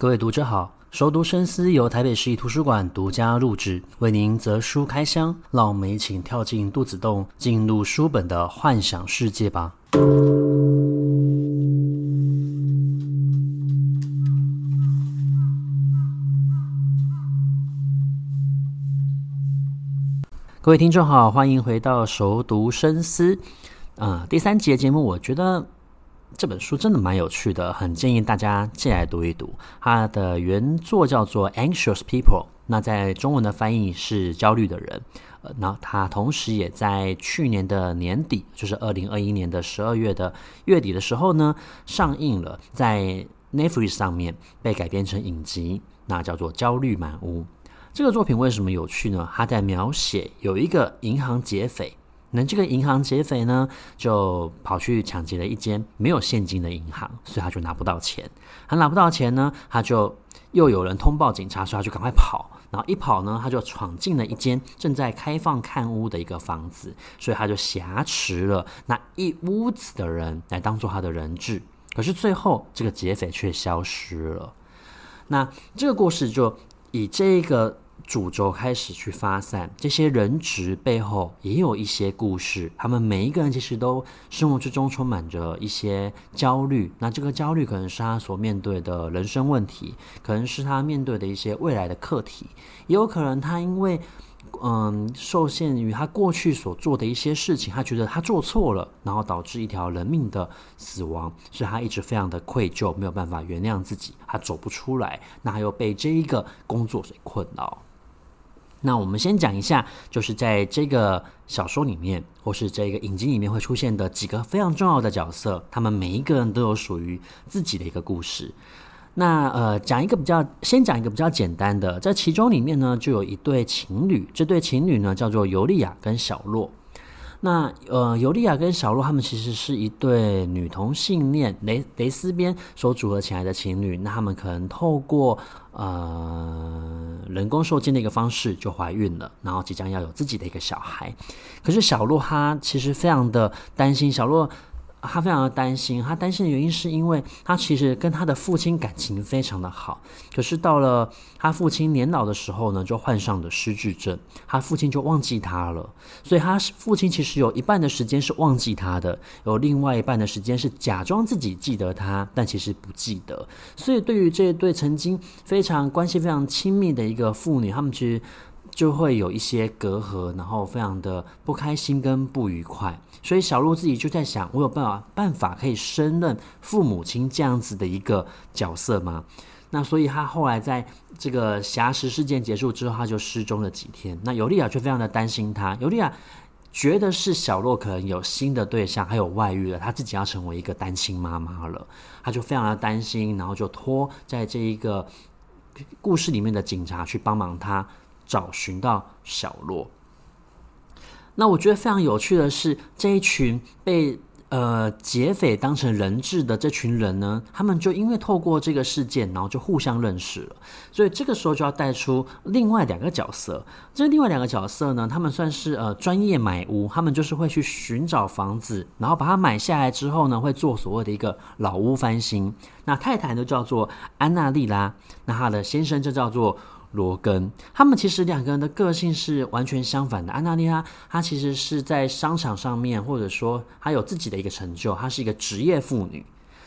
各位读者好，熟读深思由台北市立图书馆独家录制，为您择书开箱，让我们一起跳进肚子洞，进入书本的幻想世界吧。各位听众好，欢迎回到熟读深思，啊、第三集的节目，我觉得。这本书真的蛮有趣的，很建议大家进来读一读。它的原作叫做《Anxious People》，那在中文的翻译是“焦虑的人”。呃，那它同时也在去年的年底，就是二零二一年的十二月的月底的时候呢，上映了，在 Netflix 上面被改编成影集，那叫做《焦虑满屋》。这个作品为什么有趣呢？它在描写有一个银行劫匪。那这个银行劫匪呢，就跑去抢劫了一间没有现金的银行，所以他就拿不到钱。他拿不到钱呢，他就又有人通报警察，所以他就赶快跑。然后一跑呢，他就闯进了一间正在开放看屋的一个房子，所以他就挟持了那一屋子的人来当做他的人质。可是最后，这个劫匪却消失了。那这个故事就以这个。主轴开始去发散，这些人质背后也有一些故事。他们每一个人其实都生活之中充满着一些焦虑。那这个焦虑可能是他所面对的人生问题，可能是他面对的一些未来的课题，也有可能他因为嗯受限于他过去所做的一些事情，他觉得他做错了，然后导致一条人命的死亡，所以他一直非常的愧疚，没有办法原谅自己，他走不出来。那又被这一个工作所困扰。那我们先讲一下，就是在这个小说里面，或是这个影集里面会出现的几个非常重要的角色，他们每一个人都有属于自己的一个故事。那呃，讲一个比较，先讲一个比较简单的，在其中里面呢，就有一对情侣，这对情侣呢叫做尤利亚跟小洛。那呃，尤利亚跟小洛他们其实是一对女同性恋蕾蕾丝边所组合起来的情侣。那他们可能透过呃人工受精的一个方式就怀孕了，然后即将要有自己的一个小孩。可是小洛他其实非常的担心，小洛。他非常的担心，他担心的原因是因为他其实跟他的父亲感情非常的好，可是到了他父亲年老的时候呢，就患上了失智症，他父亲就忘记他了，所以他父亲其实有一半的时间是忘记他的，有另外一半的时间是假装自己记得他，但其实不记得，所以对于这对曾经非常关系非常亲密的一个父女，他们其实。就会有一些隔阂，然后非常的不开心跟不愉快，所以小洛自己就在想：我有办法办法可以胜任父母亲这样子的一个角色吗？那所以他后来在这个挟持事件结束之后，他就失踪了几天。那尤利亚却非常的担心他，尤利亚觉得是小洛可能有新的对象，还有外遇了，他自己要成为一个单亲妈妈了，他就非常的担心，然后就托在这一个故事里面的警察去帮忙他。找寻到小洛，那我觉得非常有趣的是，这一群被呃劫匪当成人质的这群人呢，他们就因为透过这个事件，然后就互相认识了。所以这个时候就要带出另外两个角色。这另外两个角色呢，他们算是呃专业买屋，他们就是会去寻找房子，然后把它买下来之后呢，会做所谓的一个老屋翻新。那太太就叫做安娜丽拉，那她的先生就叫做。罗根，他们其实两个人的个性是完全相反的。安娜丽亚，她其实是在商场上面，或者说她有自己的一个成就，她是一个职业妇女，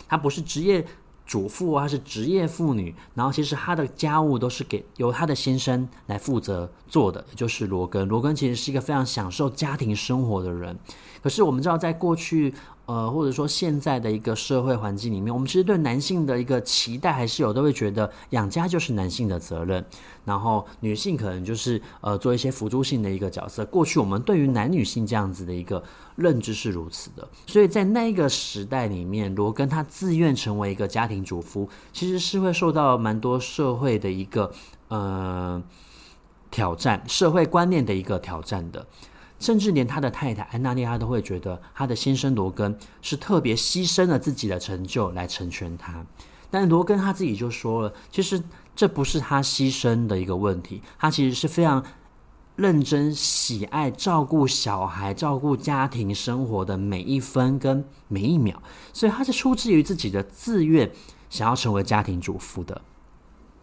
她不是职业主妇，她是职业妇女。然后其实她的家务都是给由她的先生来负责做的，也就是罗根。罗根其实是一个非常享受家庭生活的人。可是我们知道，在过去。呃，或者说现在的一个社会环境里面，我们其实对男性的一个期待还是有，都会觉得养家就是男性的责任，然后女性可能就是呃做一些辅助性的一个角色。过去我们对于男女性这样子的一个认知是如此的，所以在那个时代里面，罗根他自愿成为一个家庭主妇，其实是会受到蛮多社会的一个呃挑战，社会观念的一个挑战的。甚至连他的太太安娜丽亚都会觉得他的先生罗根是特别牺牲了自己的成就来成全他，但罗根他自己就说了，其实这不是他牺牲的一个问题，他其实是非常认真、喜爱照顾小孩、照顾家庭生活的每一分跟每一秒，所以他是出自于自己的自愿，想要成为家庭主妇的。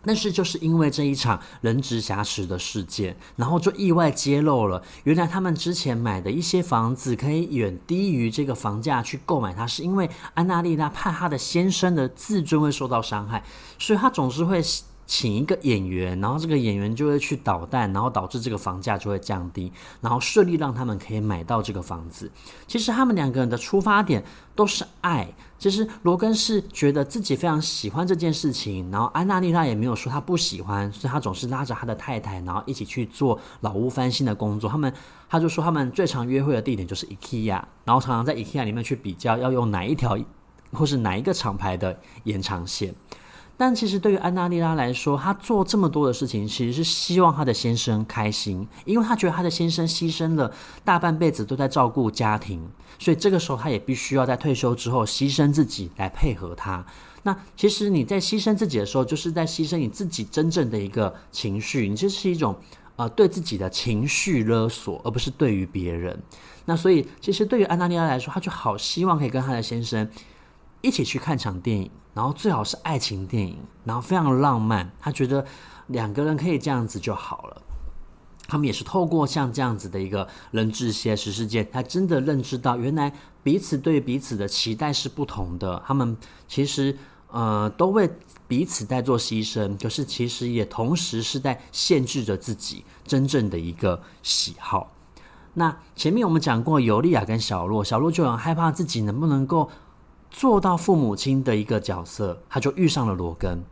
但是就是因为这一场人质挟持的事件，然后就意外揭露了，原来他们之前买的一些房子可以远低于这个房价去购买它，是因为安娜丽娜怕她的先生的自尊会受到伤害，所以她总是会。请一个演员，然后这个演员就会去捣蛋，然后导致这个房价就会降低，然后顺利让他们可以买到这个房子。其实他们两个人的出发点都是爱。其实罗根是觉得自己非常喜欢这件事情，然后安娜丽拉也没有说他不喜欢，所以他总是拉着他的太太，然后一起去做老屋翻新的工作。他们他就说他们最常约会的地点就是 IKEA，然后常常在 IKEA 里面去比较要用哪一条或是哪一个厂牌的延长线。但其实对于安娜丽拉来说，她做这么多的事情，其实是希望她的先生开心，因为她觉得她的先生牺牲了大半辈子都在照顾家庭，所以这个时候她也必须要在退休之后牺牲自己来配合他。那其实你在牺牲自己的时候，就是在牺牲你自己真正的一个情绪，你这是一种呃对自己的情绪勒索，而不是对于别人。那所以其实对于安娜丽拉来说，她就好希望可以跟她的先生一起去看场电影。然后最好是爱情电影，然后非常浪漫。他觉得两个人可以这样子就好了。他们也是透过像这样子的一个人质挟持事件，他真的认知到原来彼此对彼此的期待是不同的。他们其实呃都为彼此在做牺牲，可是其实也同时是在限制着自己真正的一个喜好。那前面我们讲过尤利亚跟小洛，小洛就很害怕自己能不能够。做到父母亲的一个角色，他就遇上了罗根。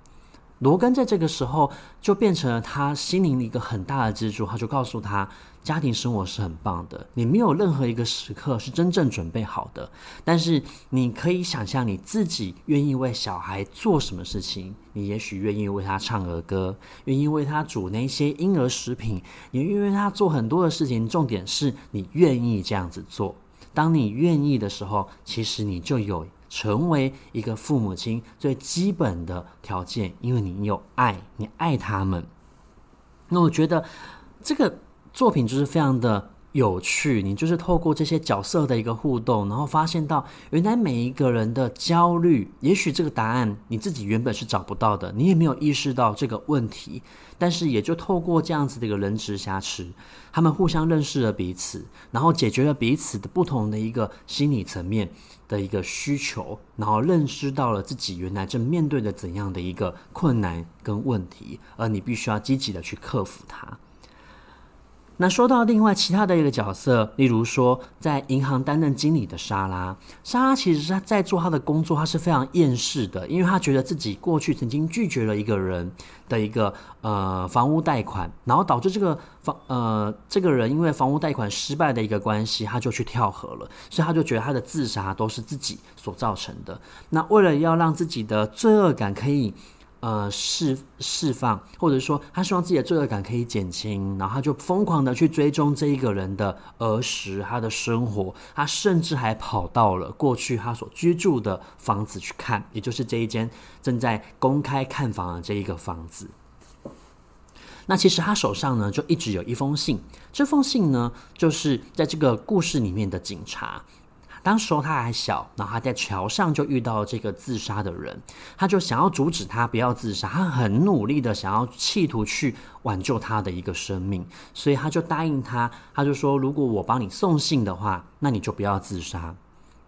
罗根在这个时候就变成了他心灵的一个很大的支柱。他就告诉他，家庭生活是很棒的，你没有任何一个时刻是真正准备好的。但是你可以想象你自己愿意为小孩做什么事情。你也许愿意为他唱儿歌，愿意为他煮那些婴儿食品，你愿意为他做很多的事情。重点是你愿意这样子做。当你愿意的时候，其实你就有。成为一个父母亲最基本的条件，因为你有爱，你爱他们。那我觉得这个作品就是非常的有趣。你就是透过这些角色的一个互动，然后发现到原来每一个人的焦虑，也许这个答案你自己原本是找不到的，你也没有意识到这个问题。但是也就透过这样子的一个人质瑕疵，他们互相认识了彼此，然后解决了彼此的不同的一个心理层面的一个需求，然后认识到了自己原来正面对的怎样的一个困难跟问题，而你必须要积极的去克服它。那说到另外其他的一个角色，例如说在银行担任经理的莎拉，莎拉其实是在做她的工作，她是非常厌世的，因为她觉得自己过去曾经拒绝了一个人的一个呃房屋贷款，然后导致这个房呃这个人因为房屋贷款失败的一个关系，他就去跳河了，所以他就觉得他的自杀都是自己所造成的。那为了要让自己的罪恶感可以。呃，释释放，或者说他希望自己的罪恶感可以减轻，然后他就疯狂的去追踪这一个人的儿时，他的生活，他甚至还跑到了过去他所居住的房子去看，也就是这一间正在公开看房的这一个房子。那其实他手上呢，就一直有一封信，这封信呢，就是在这个故事里面的警察。当时候他还小，然后他在桥上就遇到了这个自杀的人，他就想要阻止他不要自杀，他很努力的想要企图去挽救他的一个生命，所以他就答应他，他就说如果我帮你送信的话，那你就不要自杀。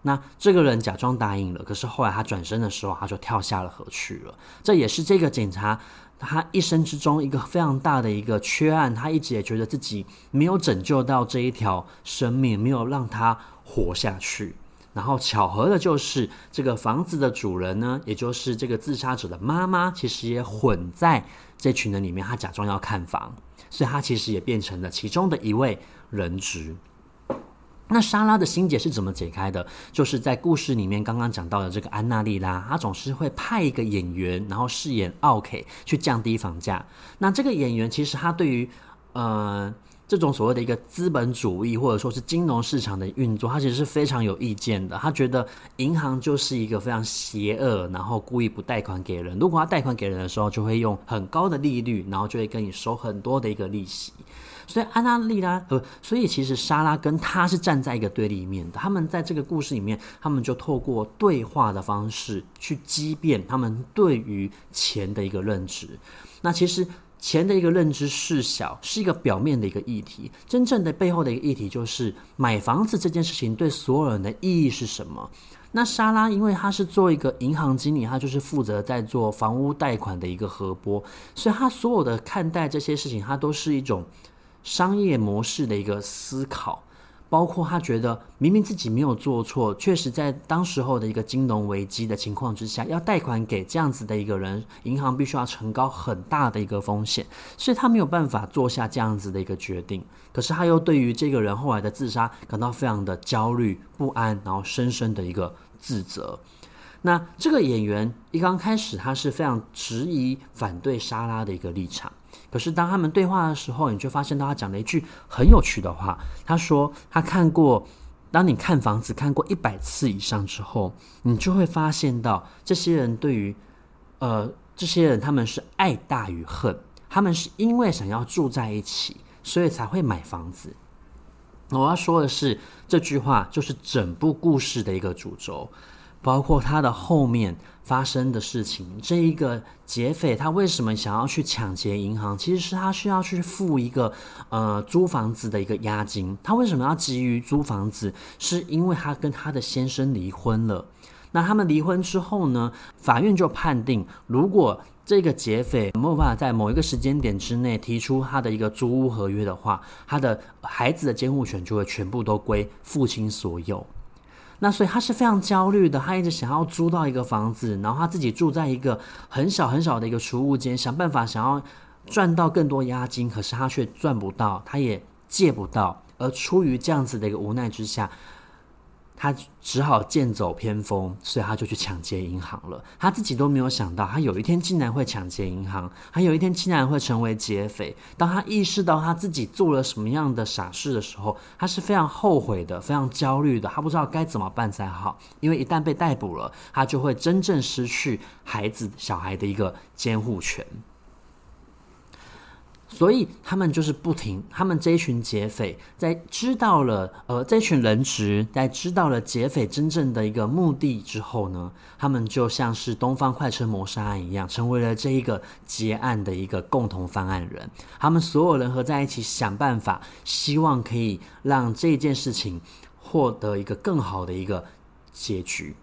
那这个人假装答应了，可是后来他转身的时候，他就跳下了河去了。这也是这个警察他一生之中一个非常大的一个缺案，他一直也觉得自己没有拯救到这一条生命，没有让他。活下去，然后巧合的就是这个房子的主人呢，也就是这个自杀者的妈妈，其实也混在这群人里面。他假装要看房，所以他其实也变成了其中的一位人质。那莎拉的心结是怎么解开的？就是在故事里面刚刚讲到的这个安娜丽拉，她总是会派一个演员，然后饰演奥 K 去降低房价。那这个演员其实他对于呃。这种所谓的一个资本主义，或者说是金融市场的运作，他其实是非常有意见的。他觉得银行就是一个非常邪恶，然后故意不贷款给人。如果他贷款给人的时候，就会用很高的利率，然后就会跟你收很多的一个利息。所以安娜丽拉呃，所以其实莎拉跟他是站在一个对立面的。他们在这个故事里面，他们就透过对话的方式去激辩他们对于钱的一个认知。那其实钱的一个认知事小，是一个表面的一个议题，真正的背后的一个议题就是买房子这件事情对所有人的意义是什么。那莎拉，因为她是做一个银行经理，她就是负责在做房屋贷款的一个核拨，所以她所有的看待这些事情，她都是一种商业模式的一个思考。包括他觉得明明自己没有做错，确实在当时候的一个金融危机的情况之下，要贷款给这样子的一个人，银行必须要承高很大的一个风险，所以他没有办法做下这样子的一个决定。可是他又对于这个人后来的自杀感到非常的焦虑不安，然后深深的一个自责。那这个演员一刚开始他是非常质疑反对莎拉的一个立场。可是当他们对话的时候，你就发现到他讲了一句很有趣的话。他说他看过，当你看房子看过一百次以上之后，你就会发现到这些人对于，呃，这些人他们是爱大于恨，他们是因为想要住在一起，所以才会买房子。我要说的是，这句话就是整部故事的一个主轴。包括他的后面发生的事情，这一个劫匪他为什么想要去抢劫银行？其实是他需要去付一个呃租房子的一个押金。他为什么要急于租房子？是因为他跟他的先生离婚了。那他们离婚之后呢？法院就判定，如果这个劫匪没有办法在某一个时间点之内提出他的一个租屋合约的话，他的孩子的监护权就会全部都归父亲所有。那所以他是非常焦虑的，他一直想要租到一个房子，然后他自己住在一个很小很小的一个储物间，想办法想要赚到更多押金，可是他却赚不到，他也借不到，而出于这样子的一个无奈之下。他只好剑走偏锋，所以他就去抢劫银行了。他自己都没有想到，他有一天竟然会抢劫银行，他有一天竟然会成为劫匪。当他意识到他自己做了什么样的傻事的时候，他是非常后悔的，非常焦虑的。他不知道该怎么办才好，因为一旦被逮捕了，他就会真正失去孩子、小孩的一个监护权。所以他们就是不停，他们这一群劫匪在知道了，呃，这群人质在知道了劫匪真正的一个目的之后呢，他们就像是东方快车谋杀案一样，成为了这一个结案的一个共同犯案人。他们所有人合在一起想办法，希望可以让这件事情获得一个更好的一个结局。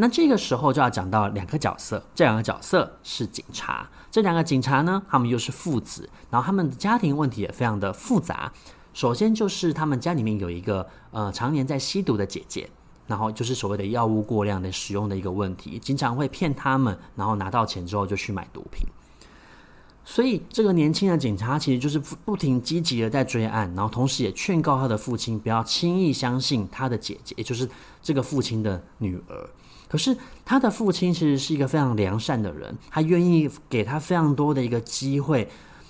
那这个时候就要讲到两个角色，这两个角色是警察。这两个警察呢，他们又是父子，然后他们的家庭问题也非常的复杂。首先就是他们家里面有一个呃常年在吸毒的姐姐，然后就是所谓的药物过量的使用的一个问题，经常会骗他们，然后拿到钱之后就去买毒品。所以这个年轻的警察其实就是不停积极的在追案，然后同时也劝告他的父亲不要轻易相信他的姐姐，也就是这个父亲的女儿。可是他的父亲其实是一个非常良善的人，他愿意给他非常多的一个机会，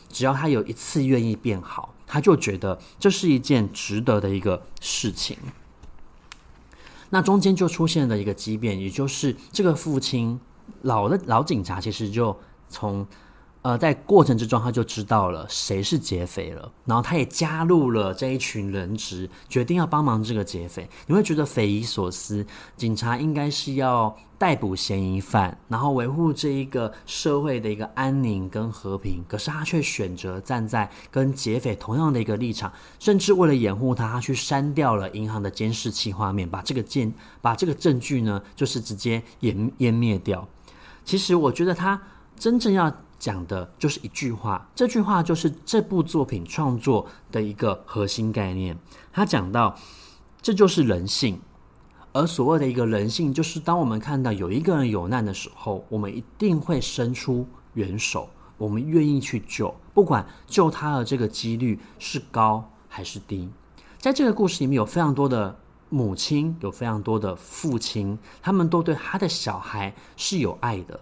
只要他有一次愿意变好，他就觉得这是一件值得的一个事情。那中间就出现了一个畸变，也就是这个父亲老的老警察其实就从。呃，在过程之中，他就知道了谁是劫匪了，然后他也加入了这一群人质，决定要帮忙这个劫匪。你会觉得匪夷所思，警察应该是要逮捕嫌疑犯，然后维护这一个社会的一个安宁跟和平，可是他却选择站在跟劫匪同样的一个立场，甚至为了掩护他，他去删掉了银行的监视器画面，把这个证把这个证据呢，就是直接湮湮灭掉。其实我觉得他真正要。讲的就是一句话，这句话就是这部作品创作的一个核心概念。他讲到，这就是人性，而所谓的一个人性，就是当我们看到有一个人有难的时候，我们一定会伸出援手，我们愿意去救，不管救他的这个几率是高还是低。在这个故事里面，有非常多的母亲，有非常多的父亲，他们都对他的小孩是有爱的。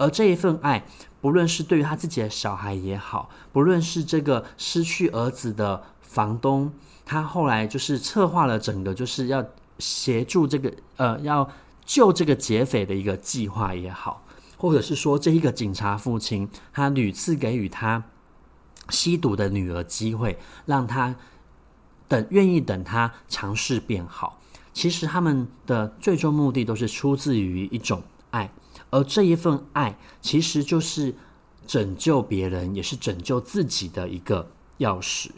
而这一份爱，不论是对于他自己的小孩也好，不论是这个失去儿子的房东，他后来就是策划了整个就是要协助这个呃要救这个劫匪的一个计划也好，或者是说这一个警察父亲，他屡次给予他吸毒的女儿机会，让他等愿意等他尝试变好。其实他们的最终目的都是出自于一种爱，而这一份爱其实就是拯救别人，也是拯救自己的一个钥匙。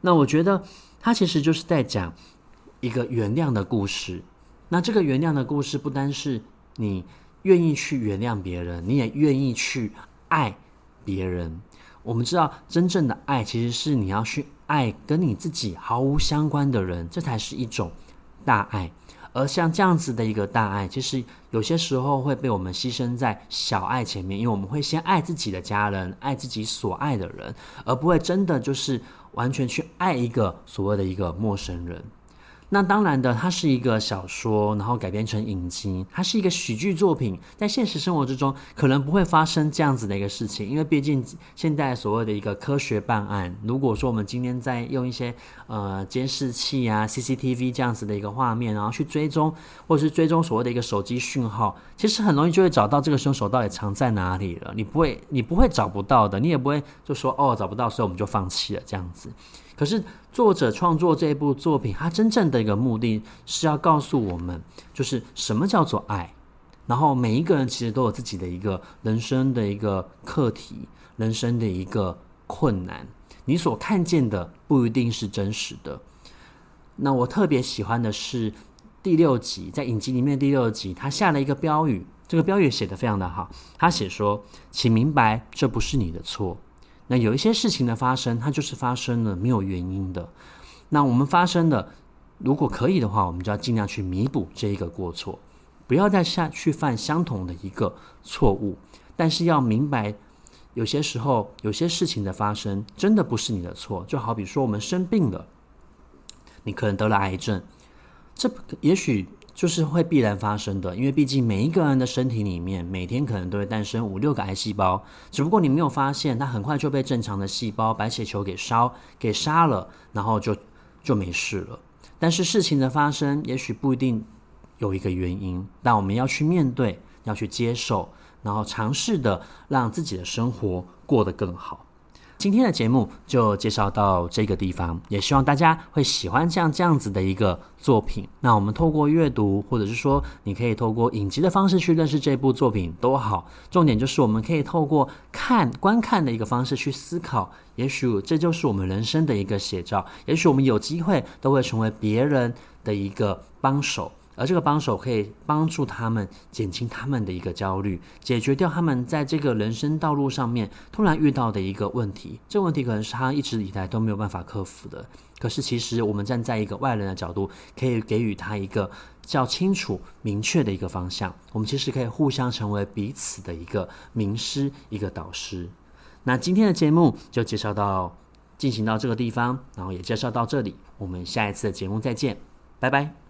那我觉得他其实就是在讲一个原谅的故事。那这个原谅的故事不单是你愿意去原谅别人，你也愿意去爱别人。我们知道，真正的爱其实是你要去爱跟你自己毫无相关的人，这才是一种。大爱，而像这样子的一个大爱，其实有些时候会被我们牺牲在小爱前面，因为我们会先爱自己的家人，爱自己所爱的人，而不会真的就是完全去爱一个所谓的一个陌生人。那当然的，它是一个小说，然后改编成影集，它是一个喜剧作品，在现实生活之中可能不会发生这样子的一个事情，因为毕竟现在所谓的一个科学办案，如果说我们今天在用一些呃监视器啊、CCTV 这样子的一个画面，然后去追踪，或是追踪所谓的一个手机讯号，其实很容易就会找到这个凶手到底藏在哪里了。你不会，你不会找不到的，你也不会就说哦找不到，所以我们就放弃了这样子。可是作者创作这一部作品，他真正的一个目的是要告诉我们，就是什么叫做爱。然后每一个人其实都有自己的一个人生的一个课题，人生的一个困难。你所看见的不一定是真实的。那我特别喜欢的是第六集，在影集里面第六集，他下了一个标语，这个标语写得非常的好。他写说：“请明白，这不是你的错。”那有一些事情的发生，它就是发生了没有原因的。那我们发生的，如果可以的话，我们就要尽量去弥补这一个过错，不要再下去犯相同的一个错误。但是要明白，有些时候有些事情的发生真的不是你的错。就好比说我们生病了，你可能得了癌症，这也许。就是会必然发生的，因为毕竟每一个人的身体里面，每天可能都会诞生五六个癌细胞，只不过你没有发现，它很快就被正常的细胞白血球给烧给杀了，然后就就没事了。但是事情的发生，也许不一定有一个原因，但我们要去面对，要去接受，然后尝试的让自己的生活过得更好。今天的节目就介绍到这个地方，也希望大家会喜欢像这样子的一个作品。那我们透过阅读，或者是说你可以透过影集的方式去认识这部作品都好。重点就是我们可以透过看、观看的一个方式去思考，也许这就是我们人生的一个写照。也许我们有机会都会成为别人的一个帮手。而这个帮手可以帮助他们减轻他们的一个焦虑，解决掉他们在这个人生道路上面突然遇到的一个问题。这个问题可能是他一直以来都没有办法克服的。可是其实我们站在一个外人的角度，可以给予他一个较清楚、明确的一个方向。我们其实可以互相成为彼此的一个名师、一个导师。那今天的节目就介绍到进行到这个地方，然后也介绍到这里。我们下一次的节目再见，拜拜。